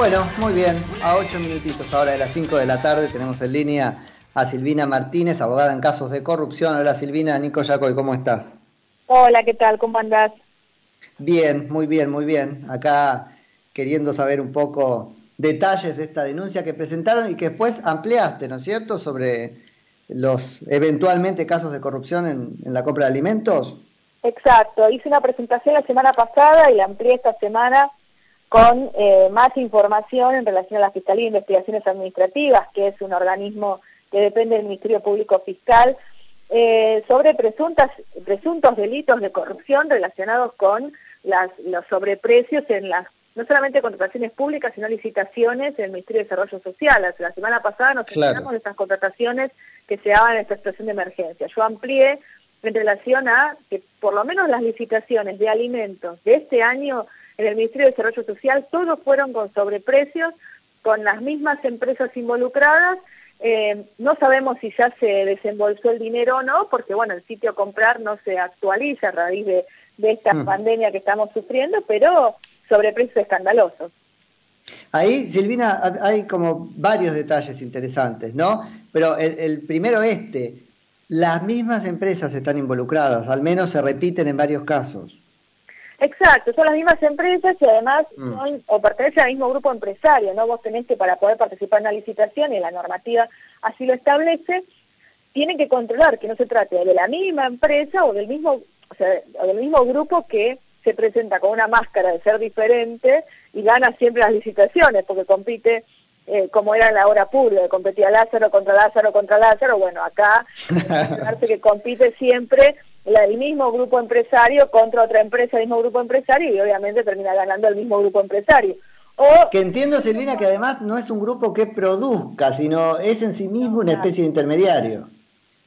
Bueno, muy bien. A ocho minutitos ahora de las 5 de la tarde tenemos en línea a Silvina Martínez, abogada en casos de corrupción. Hola Silvina, Nico Yacoy, ¿cómo estás? Hola, ¿qué tal? ¿Cómo andás? Bien, muy bien, muy bien. Acá queriendo saber un poco detalles de esta denuncia que presentaron y que después ampliaste, ¿no es cierto?, sobre los eventualmente casos de corrupción en, en la compra de alimentos. Exacto, hice una presentación la semana pasada y la amplié esta semana con eh, más información en relación a la Fiscalía de Investigaciones Administrativas, que es un organismo que depende del Ministerio Público Fiscal, eh, sobre presuntas, presuntos delitos de corrupción relacionados con las, los sobreprecios en las, no solamente contrataciones públicas, sino licitaciones en el Ministerio de Desarrollo Social. La semana pasada nos enteramos de estas contrataciones que se daban en esta situación de emergencia. Yo amplié en relación a que por lo menos las licitaciones de alimentos de este año en el Ministerio de Desarrollo Social, todos fueron con sobreprecios, con las mismas empresas involucradas. Eh, no sabemos si ya se desembolsó el dinero o no, porque bueno, el sitio comprar no se actualiza a raíz de, esta mm. pandemia que estamos sufriendo, pero sobreprecios escandalosos. Ahí, Silvina, hay como varios detalles interesantes, ¿no? Pero el, el primero este, las mismas empresas están involucradas, al menos se repiten en varios casos. Exacto, son las mismas empresas y además mm. son, o pertenecen al mismo grupo empresario, ¿no? Vos tenés que para poder participar en la licitación y la normativa así lo establece, tienen que controlar que no se trate de la misma empresa o del mismo, o sea, o del mismo grupo que se presenta con una máscara de ser diferente y gana siempre las licitaciones porque compite eh, como era en la hora pura, competía Lázaro contra Lázaro contra Lázaro, bueno, acá que compite siempre el mismo grupo empresario contra otra empresa del mismo grupo empresario y obviamente termina ganando el mismo grupo empresario. O, que entiendo, Silvina, que además no es un grupo que produzca, sino es en sí mismo una especie de intermediario.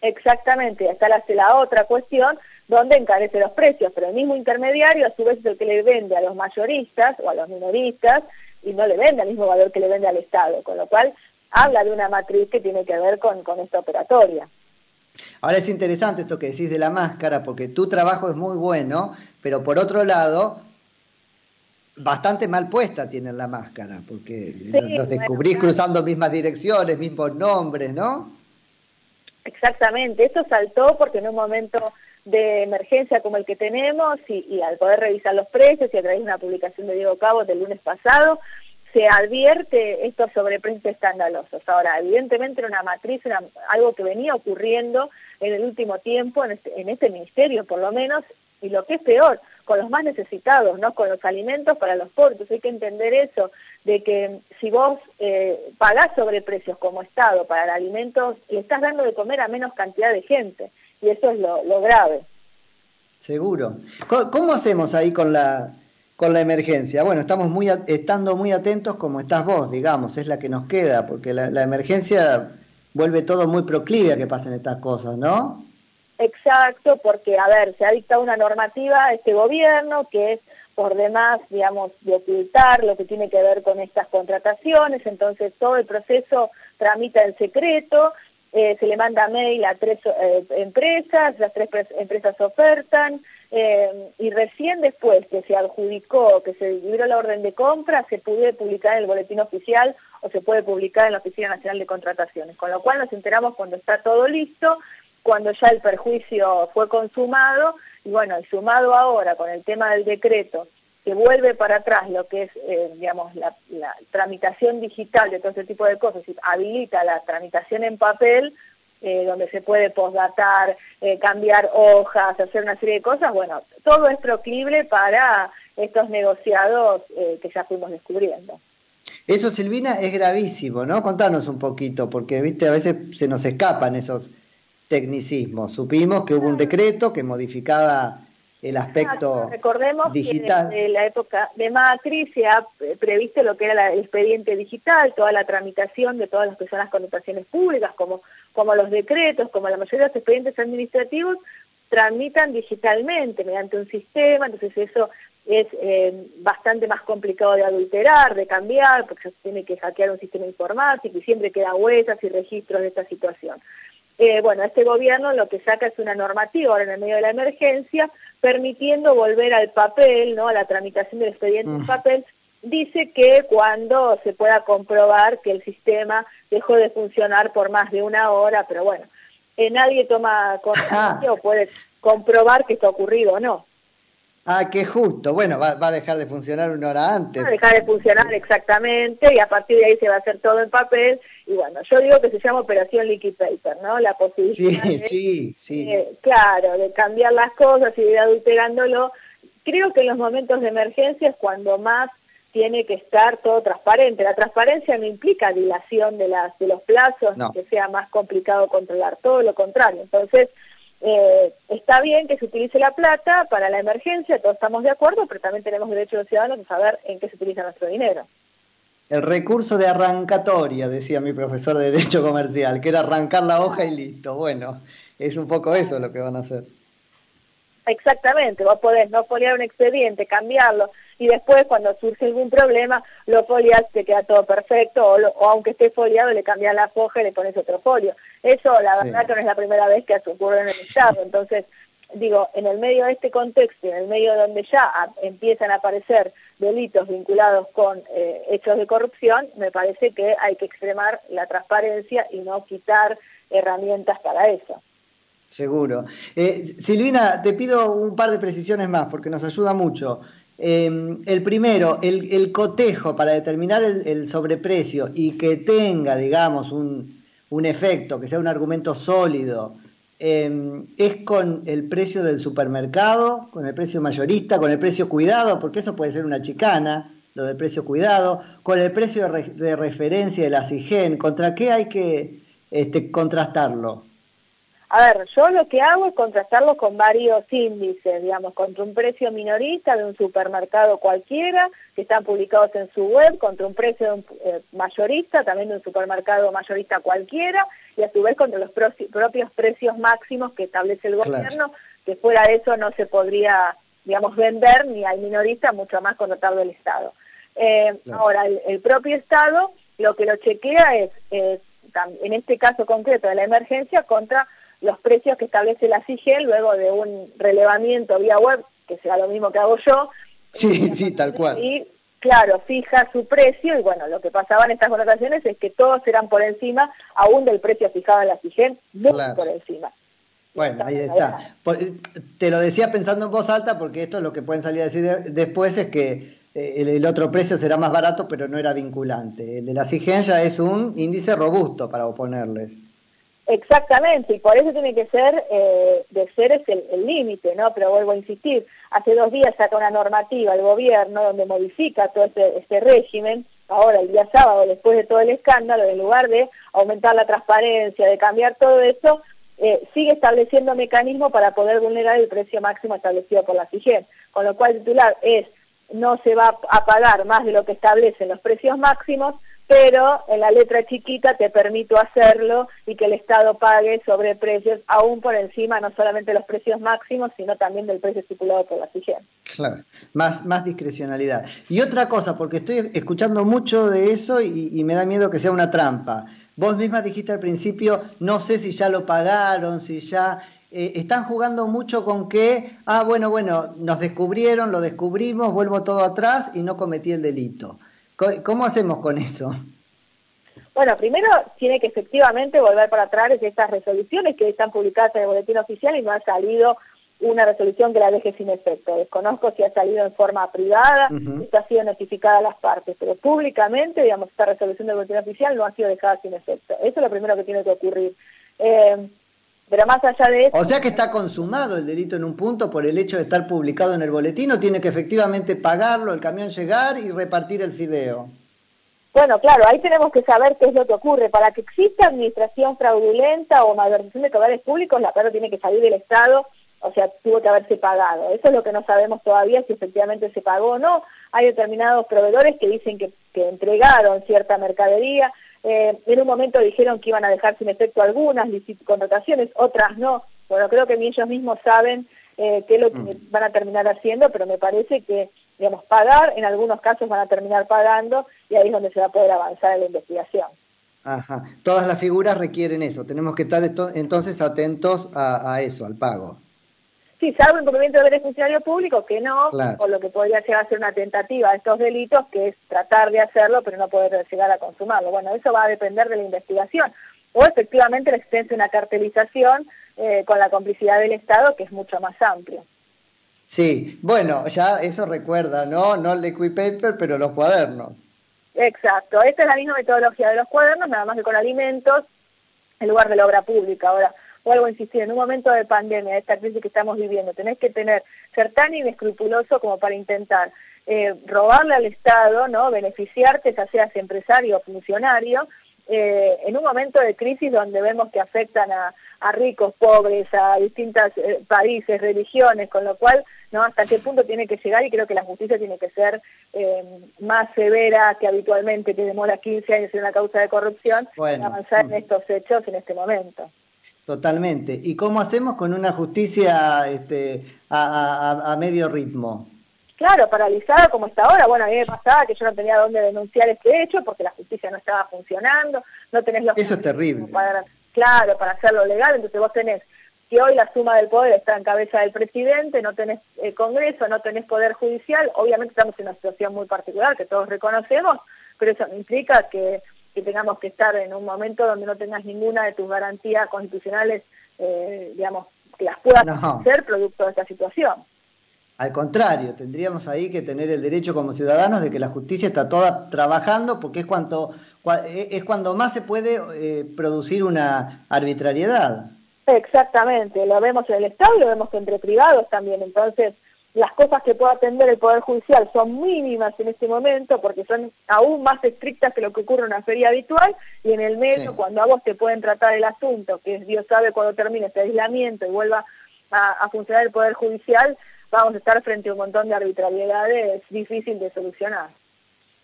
Exactamente, está la, la otra cuestión donde encarece los precios, pero el mismo intermediario a su vez es el que le vende a los mayoristas o a los minoristas y no le vende al mismo valor que le vende al Estado, con lo cual habla de una matriz que tiene que ver con, con esta operatoria. Ahora es interesante esto que decís de la máscara, porque tu trabajo es muy bueno, pero por otro lado, bastante mal puesta tienen la máscara, porque los descubrís cruzando mismas direcciones, mismos nombres, ¿no? Exactamente, esto saltó porque en un momento de emergencia como el que tenemos y, al poder revisar los precios y a través de una publicación de Diego Cabo del lunes pasado, se advierte estos sobreprecios escandalosos. Ahora, evidentemente era una matriz, era algo que venía ocurriendo en el último tiempo en este, en este ministerio, por lo menos, y lo que es peor, con los más necesitados, ¿no? Con los alimentos para los pobres. hay que entender eso, de que si vos eh, pagás sobreprecios como Estado para alimentos, le estás dando de comer a menos cantidad de gente. Y eso es lo grave. Seguro. ¿Cómo hacemos ahí con la con la emergencia. Bueno, estamos muy estando muy atentos como estás vos, digamos, es la que nos queda, porque la, emergencia vuelve todo muy proclive a que pasen estas cosas, ¿no? Exacto, porque, a ver, se ha dictado una normativa este gobierno que es por demás, digamos, de ocultar lo que tiene que ver con estas contrataciones, entonces todo el proceso tramita en secreto, eh, se le manda mail a tres eh, empresas, las tres empresas ofertan, eh, y recién después que se adjudicó, que se libró la orden de compra, se puede publicar en el boletín oficial o se puede publicar en la Oficina Nacional de Contrataciones, con lo cual nos enteramos cuando está todo listo, cuando ya el perjuicio fue consumado, y bueno, y sumado ahora con el tema del decreto, que vuelve para atrás lo que es, eh, digamos, la, la, tramitación digital de todo ese tipo de cosas, y habilita la tramitación en papel, eh, donde se puede postdatar, eh, cambiar hojas, hacer una serie de cosas, bueno, todo es proclive para estos negociados eh, que ya fuimos descubriendo. Eso, Silvina, es gravísimo, ¿no? Contanos un poquito, porque, viste, a veces se nos escapan esos tecnicismos. Supimos que hubo un decreto que modificaba el aspecto Recordemos digital. que en la época de Macri se ha previsto lo que era el expediente digital, toda la tramitación de todas las personas con connotaciones públicas, como como los decretos, como la mayoría de los expedientes administrativos, tramitan digitalmente mediante un sistema, entonces eso es eh, bastante más complicado de adulterar, de cambiar, porque se tiene que hackear un sistema informático y siempre quedan huellas y registros de esta situación. Eh, bueno, este gobierno lo que saca es una normativa ahora en el medio de la emergencia, permitiendo volver al papel, ¿no? a la tramitación del expediente en mm. papel, dice que cuando se pueda comprobar que el sistema dejó de funcionar por más de una hora, pero bueno, eh, nadie toma conciencia o puede comprobar que esto ha ocurrido o no. Ah, qué justo. Bueno, va, a dejar de funcionar una hora antes. Va a dejar de funcionar exactamente y a partir de ahí se va a hacer todo en papel. Y bueno, yo digo que se llama operación liquid paper, ¿no? La posibilidad sí, sí, sí. claro, de cambiar las cosas y de ir adulterándolo. Creo que en los momentos de emergencia es cuando más tiene que estar todo transparente. La transparencia no implica dilación de, las, de los plazos, que sea más complicado controlar, todo lo contrario. Entonces, eh, está bien que se utilice la plata para la emergencia, todos estamos de acuerdo, pero también tenemos derecho los ciudadanos a saber en qué se utiliza nuestro dinero. El recurso de arrancatoria, decía mi profesor de Derecho Comercial, que era arrancar la hoja y listo. Bueno, es un poco eso lo que van a hacer. Exactamente, vos podés no foliar un expediente, cambiarlo, y después cuando surge algún problema, lo folias, te queda todo perfecto, o, aunque esté foliado, le cambias la hoja y le pones otro folio. Eso, la verdad, que no es la primera vez que ocurre en el Estado. Entonces, digo, en el medio de este contexto, en el medio donde ya empiezan a aparecer delitos vinculados con eh, hechos de corrupción, me parece que hay que extremar la transparencia y no quitar herramientas para eso. Seguro. Eh, Silvina, te pido un par de precisiones más porque nos ayuda mucho. Em, el primero, el, cotejo para determinar el, sobreprecio y que tenga, digamos, un, efecto, que sea un argumento sólido, em, es con el precio del supermercado, con el precio mayorista, con el precio cuidado, porque eso puede ser una chicana, lo del precio cuidado, con el precio de, referencia de la CIGEN, ¿contra qué hay que este, contrastarlo? A ver, yo lo que hago es contrastarlo con varios índices, digamos, contra un precio minorista de un supermercado cualquiera, que están publicados en su web, contra un precio de un, eh, mayorista, también de un supermercado mayorista cualquiera, y a su vez contra los propios precios máximos que establece el gobierno, que fuera de eso no se podría, digamos, vender ni al minorista, mucho más contratarlo el Estado. Eh, ahora, el, propio Estado lo que lo chequea es, eh, en este caso concreto de la emergencia, contra los precios que establece la CIGEL luego de un relevamiento vía web, que sea lo mismo que hago yo. Sí, sí, tal cual. Y claro, fija su precio y bueno, lo que pasaba en estas connotaciones es que todos eran por encima aún del precio fijado en la CIGEL, muy por encima. Bueno, ahí está. Te lo decía pensando en voz alta porque esto es lo que pueden salir a decir después es que eh, el, otro precio será más barato pero no era vinculante. El de la CIGEN ya es un índice robusto para oponerles. Exactamente, y por eso tiene que ser, eh, de ser es el límite, ¿no? Pero vuelvo a insistir, hace dos días saca una normativa el gobierno donde modifica todo este, este régimen, ahora el día sábado, después de todo el escándalo, en lugar de aumentar la transparencia, de cambiar todo eso, eh, sigue estableciendo mecanismos para poder vulnerar el precio máximo establecido por la CIGEN, con lo cual el titular es no se va a pagar más de lo que establecen los precios máximos, pero en la letra chiquita te permito hacerlo y que el Estado pague sobre precios aún por encima no solamente los precios máximos, sino también del precio estipulado por la CIGEN. Claro, más, más discrecionalidad. Y otra cosa, porque estoy escuchando mucho de eso y, me da miedo que sea una trampa. Vos misma dijiste al principio, no sé si ya lo pagaron, si ya... Eh, están jugando mucho con que, ah, bueno, bueno, nos descubrieron, lo descubrimos, vuelvo todo atrás y no cometí el delito. ¿Cómo hacemos con eso? Bueno, primero tiene que efectivamente volver para atrás estas resoluciones que están publicadas en el boletín oficial y no ha salido una resolución que la deje sin efecto. Desconozco si ha salido en forma privada, si ha sido notificada a las partes, pero públicamente, digamos, esta resolución del boletín oficial no ha sido dejada sin efecto. Eso es lo primero que tiene que ocurrir. Eh, pero más allá de eso... O sea que está consumado el delito en un punto por el hecho de estar publicado en el boletín o tiene que efectivamente pagarlo, el camión llegar y repartir el fideo. Bueno, claro, ahí tenemos que saber qué es lo que ocurre. Para que exista administración fraudulenta o malversación de caudales públicos, la plata tiene que salir del Estado, o sea, tuvo que haberse pagado. Eso es lo que no sabemos todavía, si efectivamente se pagó o no. Hay determinados proveedores que dicen que, que entregaron cierta mercadería, eh, en un momento dijeron que iban a dejar sin efecto algunas contrataciones, otras no. Bueno, creo que ni ellos mismos saben eh, qué es lo que mm. van a terminar haciendo, pero me parece que, digamos, pagar, en algunos casos van a terminar pagando y ahí es donde se va a poder avanzar en la investigación. Ajá. Todas las figuras requieren eso. Tenemos que estar entonces atentos a, eso, al pago. Sí, salvo incumplimiento de funcionario público, que no, o lo que podría llegar a ser una tentativa de estos delitos, que es tratar de hacerlo, pero no poder llegar a consumarlo. Bueno, eso va a depender de la investigación. O efectivamente la existencia de una cartelización eh, con la complicidad del Estado, que es mucho más amplio. Sí, bueno, ya eso recuerda, ¿no? No el liquid paper, pero los cuadernos. Exacto, esta es la misma metodología de los cuadernos, nada más que con alimentos, en lugar de la obra pública. Ahora, vuelvo a insistir, en un momento de pandemia, de esta crisis que estamos viviendo, tenés que tener, ser tan inescrupuloso como para intentar eh, robarle al Estado, ¿no? beneficiarte, ya seas empresario o funcionario, eh, en un momento de crisis donde vemos que afectan a, ricos, pobres, a distintos eh, países, religiones, con lo cual, ¿no? Hasta qué punto tiene que llegar y creo que la justicia tiene que ser más severa que habitualmente, que demora 15 años en una causa de corrupción, avanzar en estos hechos en este momento. Totalmente. ¿Y cómo hacemos con una justicia este, a, medio ritmo? Claro, paralizada como está ahora. Bueno, a mí me pasaba que yo no tenía dónde denunciar este hecho porque la justicia no estaba funcionando, no tenés los... Eso es terrible. Para, claro, para hacerlo legal, entonces vos tenés que hoy la suma del poder está en cabeza del presidente, no tenés eh, Congreso, no tenés Poder Judicial, obviamente estamos en una situación muy particular que todos reconocemos, pero eso no implica que que tengamos que estar en un momento donde no tengas ninguna de tus garantías constitucionales, eh, digamos, que las puedas ser producto de esta situación. Al contrario, tendríamos ahí que tener el derecho como ciudadanos de que la justicia está toda trabajando porque es cuando, es cuando más se puede eh, producir una arbitrariedad. Exactamente, lo vemos en el Estado y lo vemos entre privados también. Entonces, las cosas que puede atender el Poder Judicial son mínimas en este momento porque son aún más estrictas que lo que ocurre en una feria habitual y en el medio cuando a vos te pueden tratar el asunto, que Dios sabe cuando termine este aislamiento y vuelva a, funcionar el Poder Judicial, vamos a estar frente a un montón de arbitrariedades difícil de solucionar.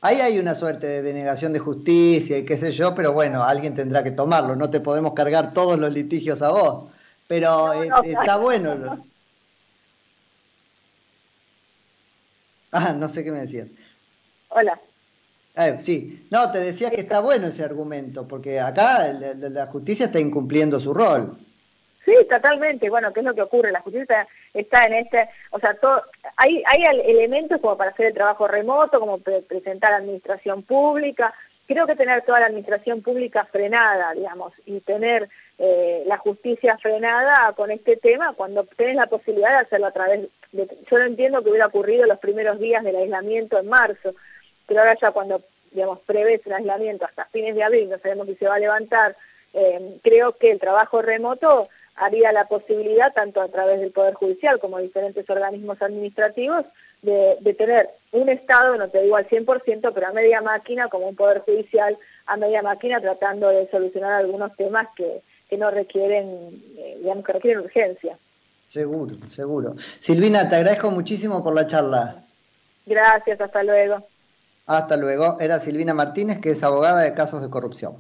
Ahí hay una suerte de denegación de justicia y qué sé yo, pero bueno, alguien tendrá que tomarlo, no te podemos cargar todos los litigios a vos, pero eh, está bueno. Ah, no sé qué me decías. Hola. sí, no, te decía que está bueno ese argumento, porque acá la, justicia está incumpliendo su rol. Sí, totalmente. Bueno, ¿qué es lo que ocurre? La justicia está en este, o sea, todo, hay, hay elementos como para hacer el trabajo remoto, como presentar administración pública. Creo que tener toda la administración pública frenada, digamos, y tener eh, la justicia frenada con este tema, cuando tenés la posibilidad de hacerlo a través Yo no entiendo que hubiera ocurrido los primeros días del aislamiento en marzo, pero ahora ya cuando, digamos, prevés el aislamiento hasta fines de abril, no sabemos si se va a levantar, eh, creo que el trabajo remoto haría la posibilidad, tanto a través del Poder Judicial como diferentes organismos administrativos, de, de, tener un Estado, no te digo al 100%, pero a media máquina, como un Poder Judicial a media máquina, tratando de solucionar algunos temas que, que no requieren, eh, digamos, que requieren urgencia. Seguro, seguro. Silvina, te agradezco muchísimo por la charla. Gracias, hasta luego. Hasta luego. Era Silvina Martínez, que es abogada de casos de corrupción.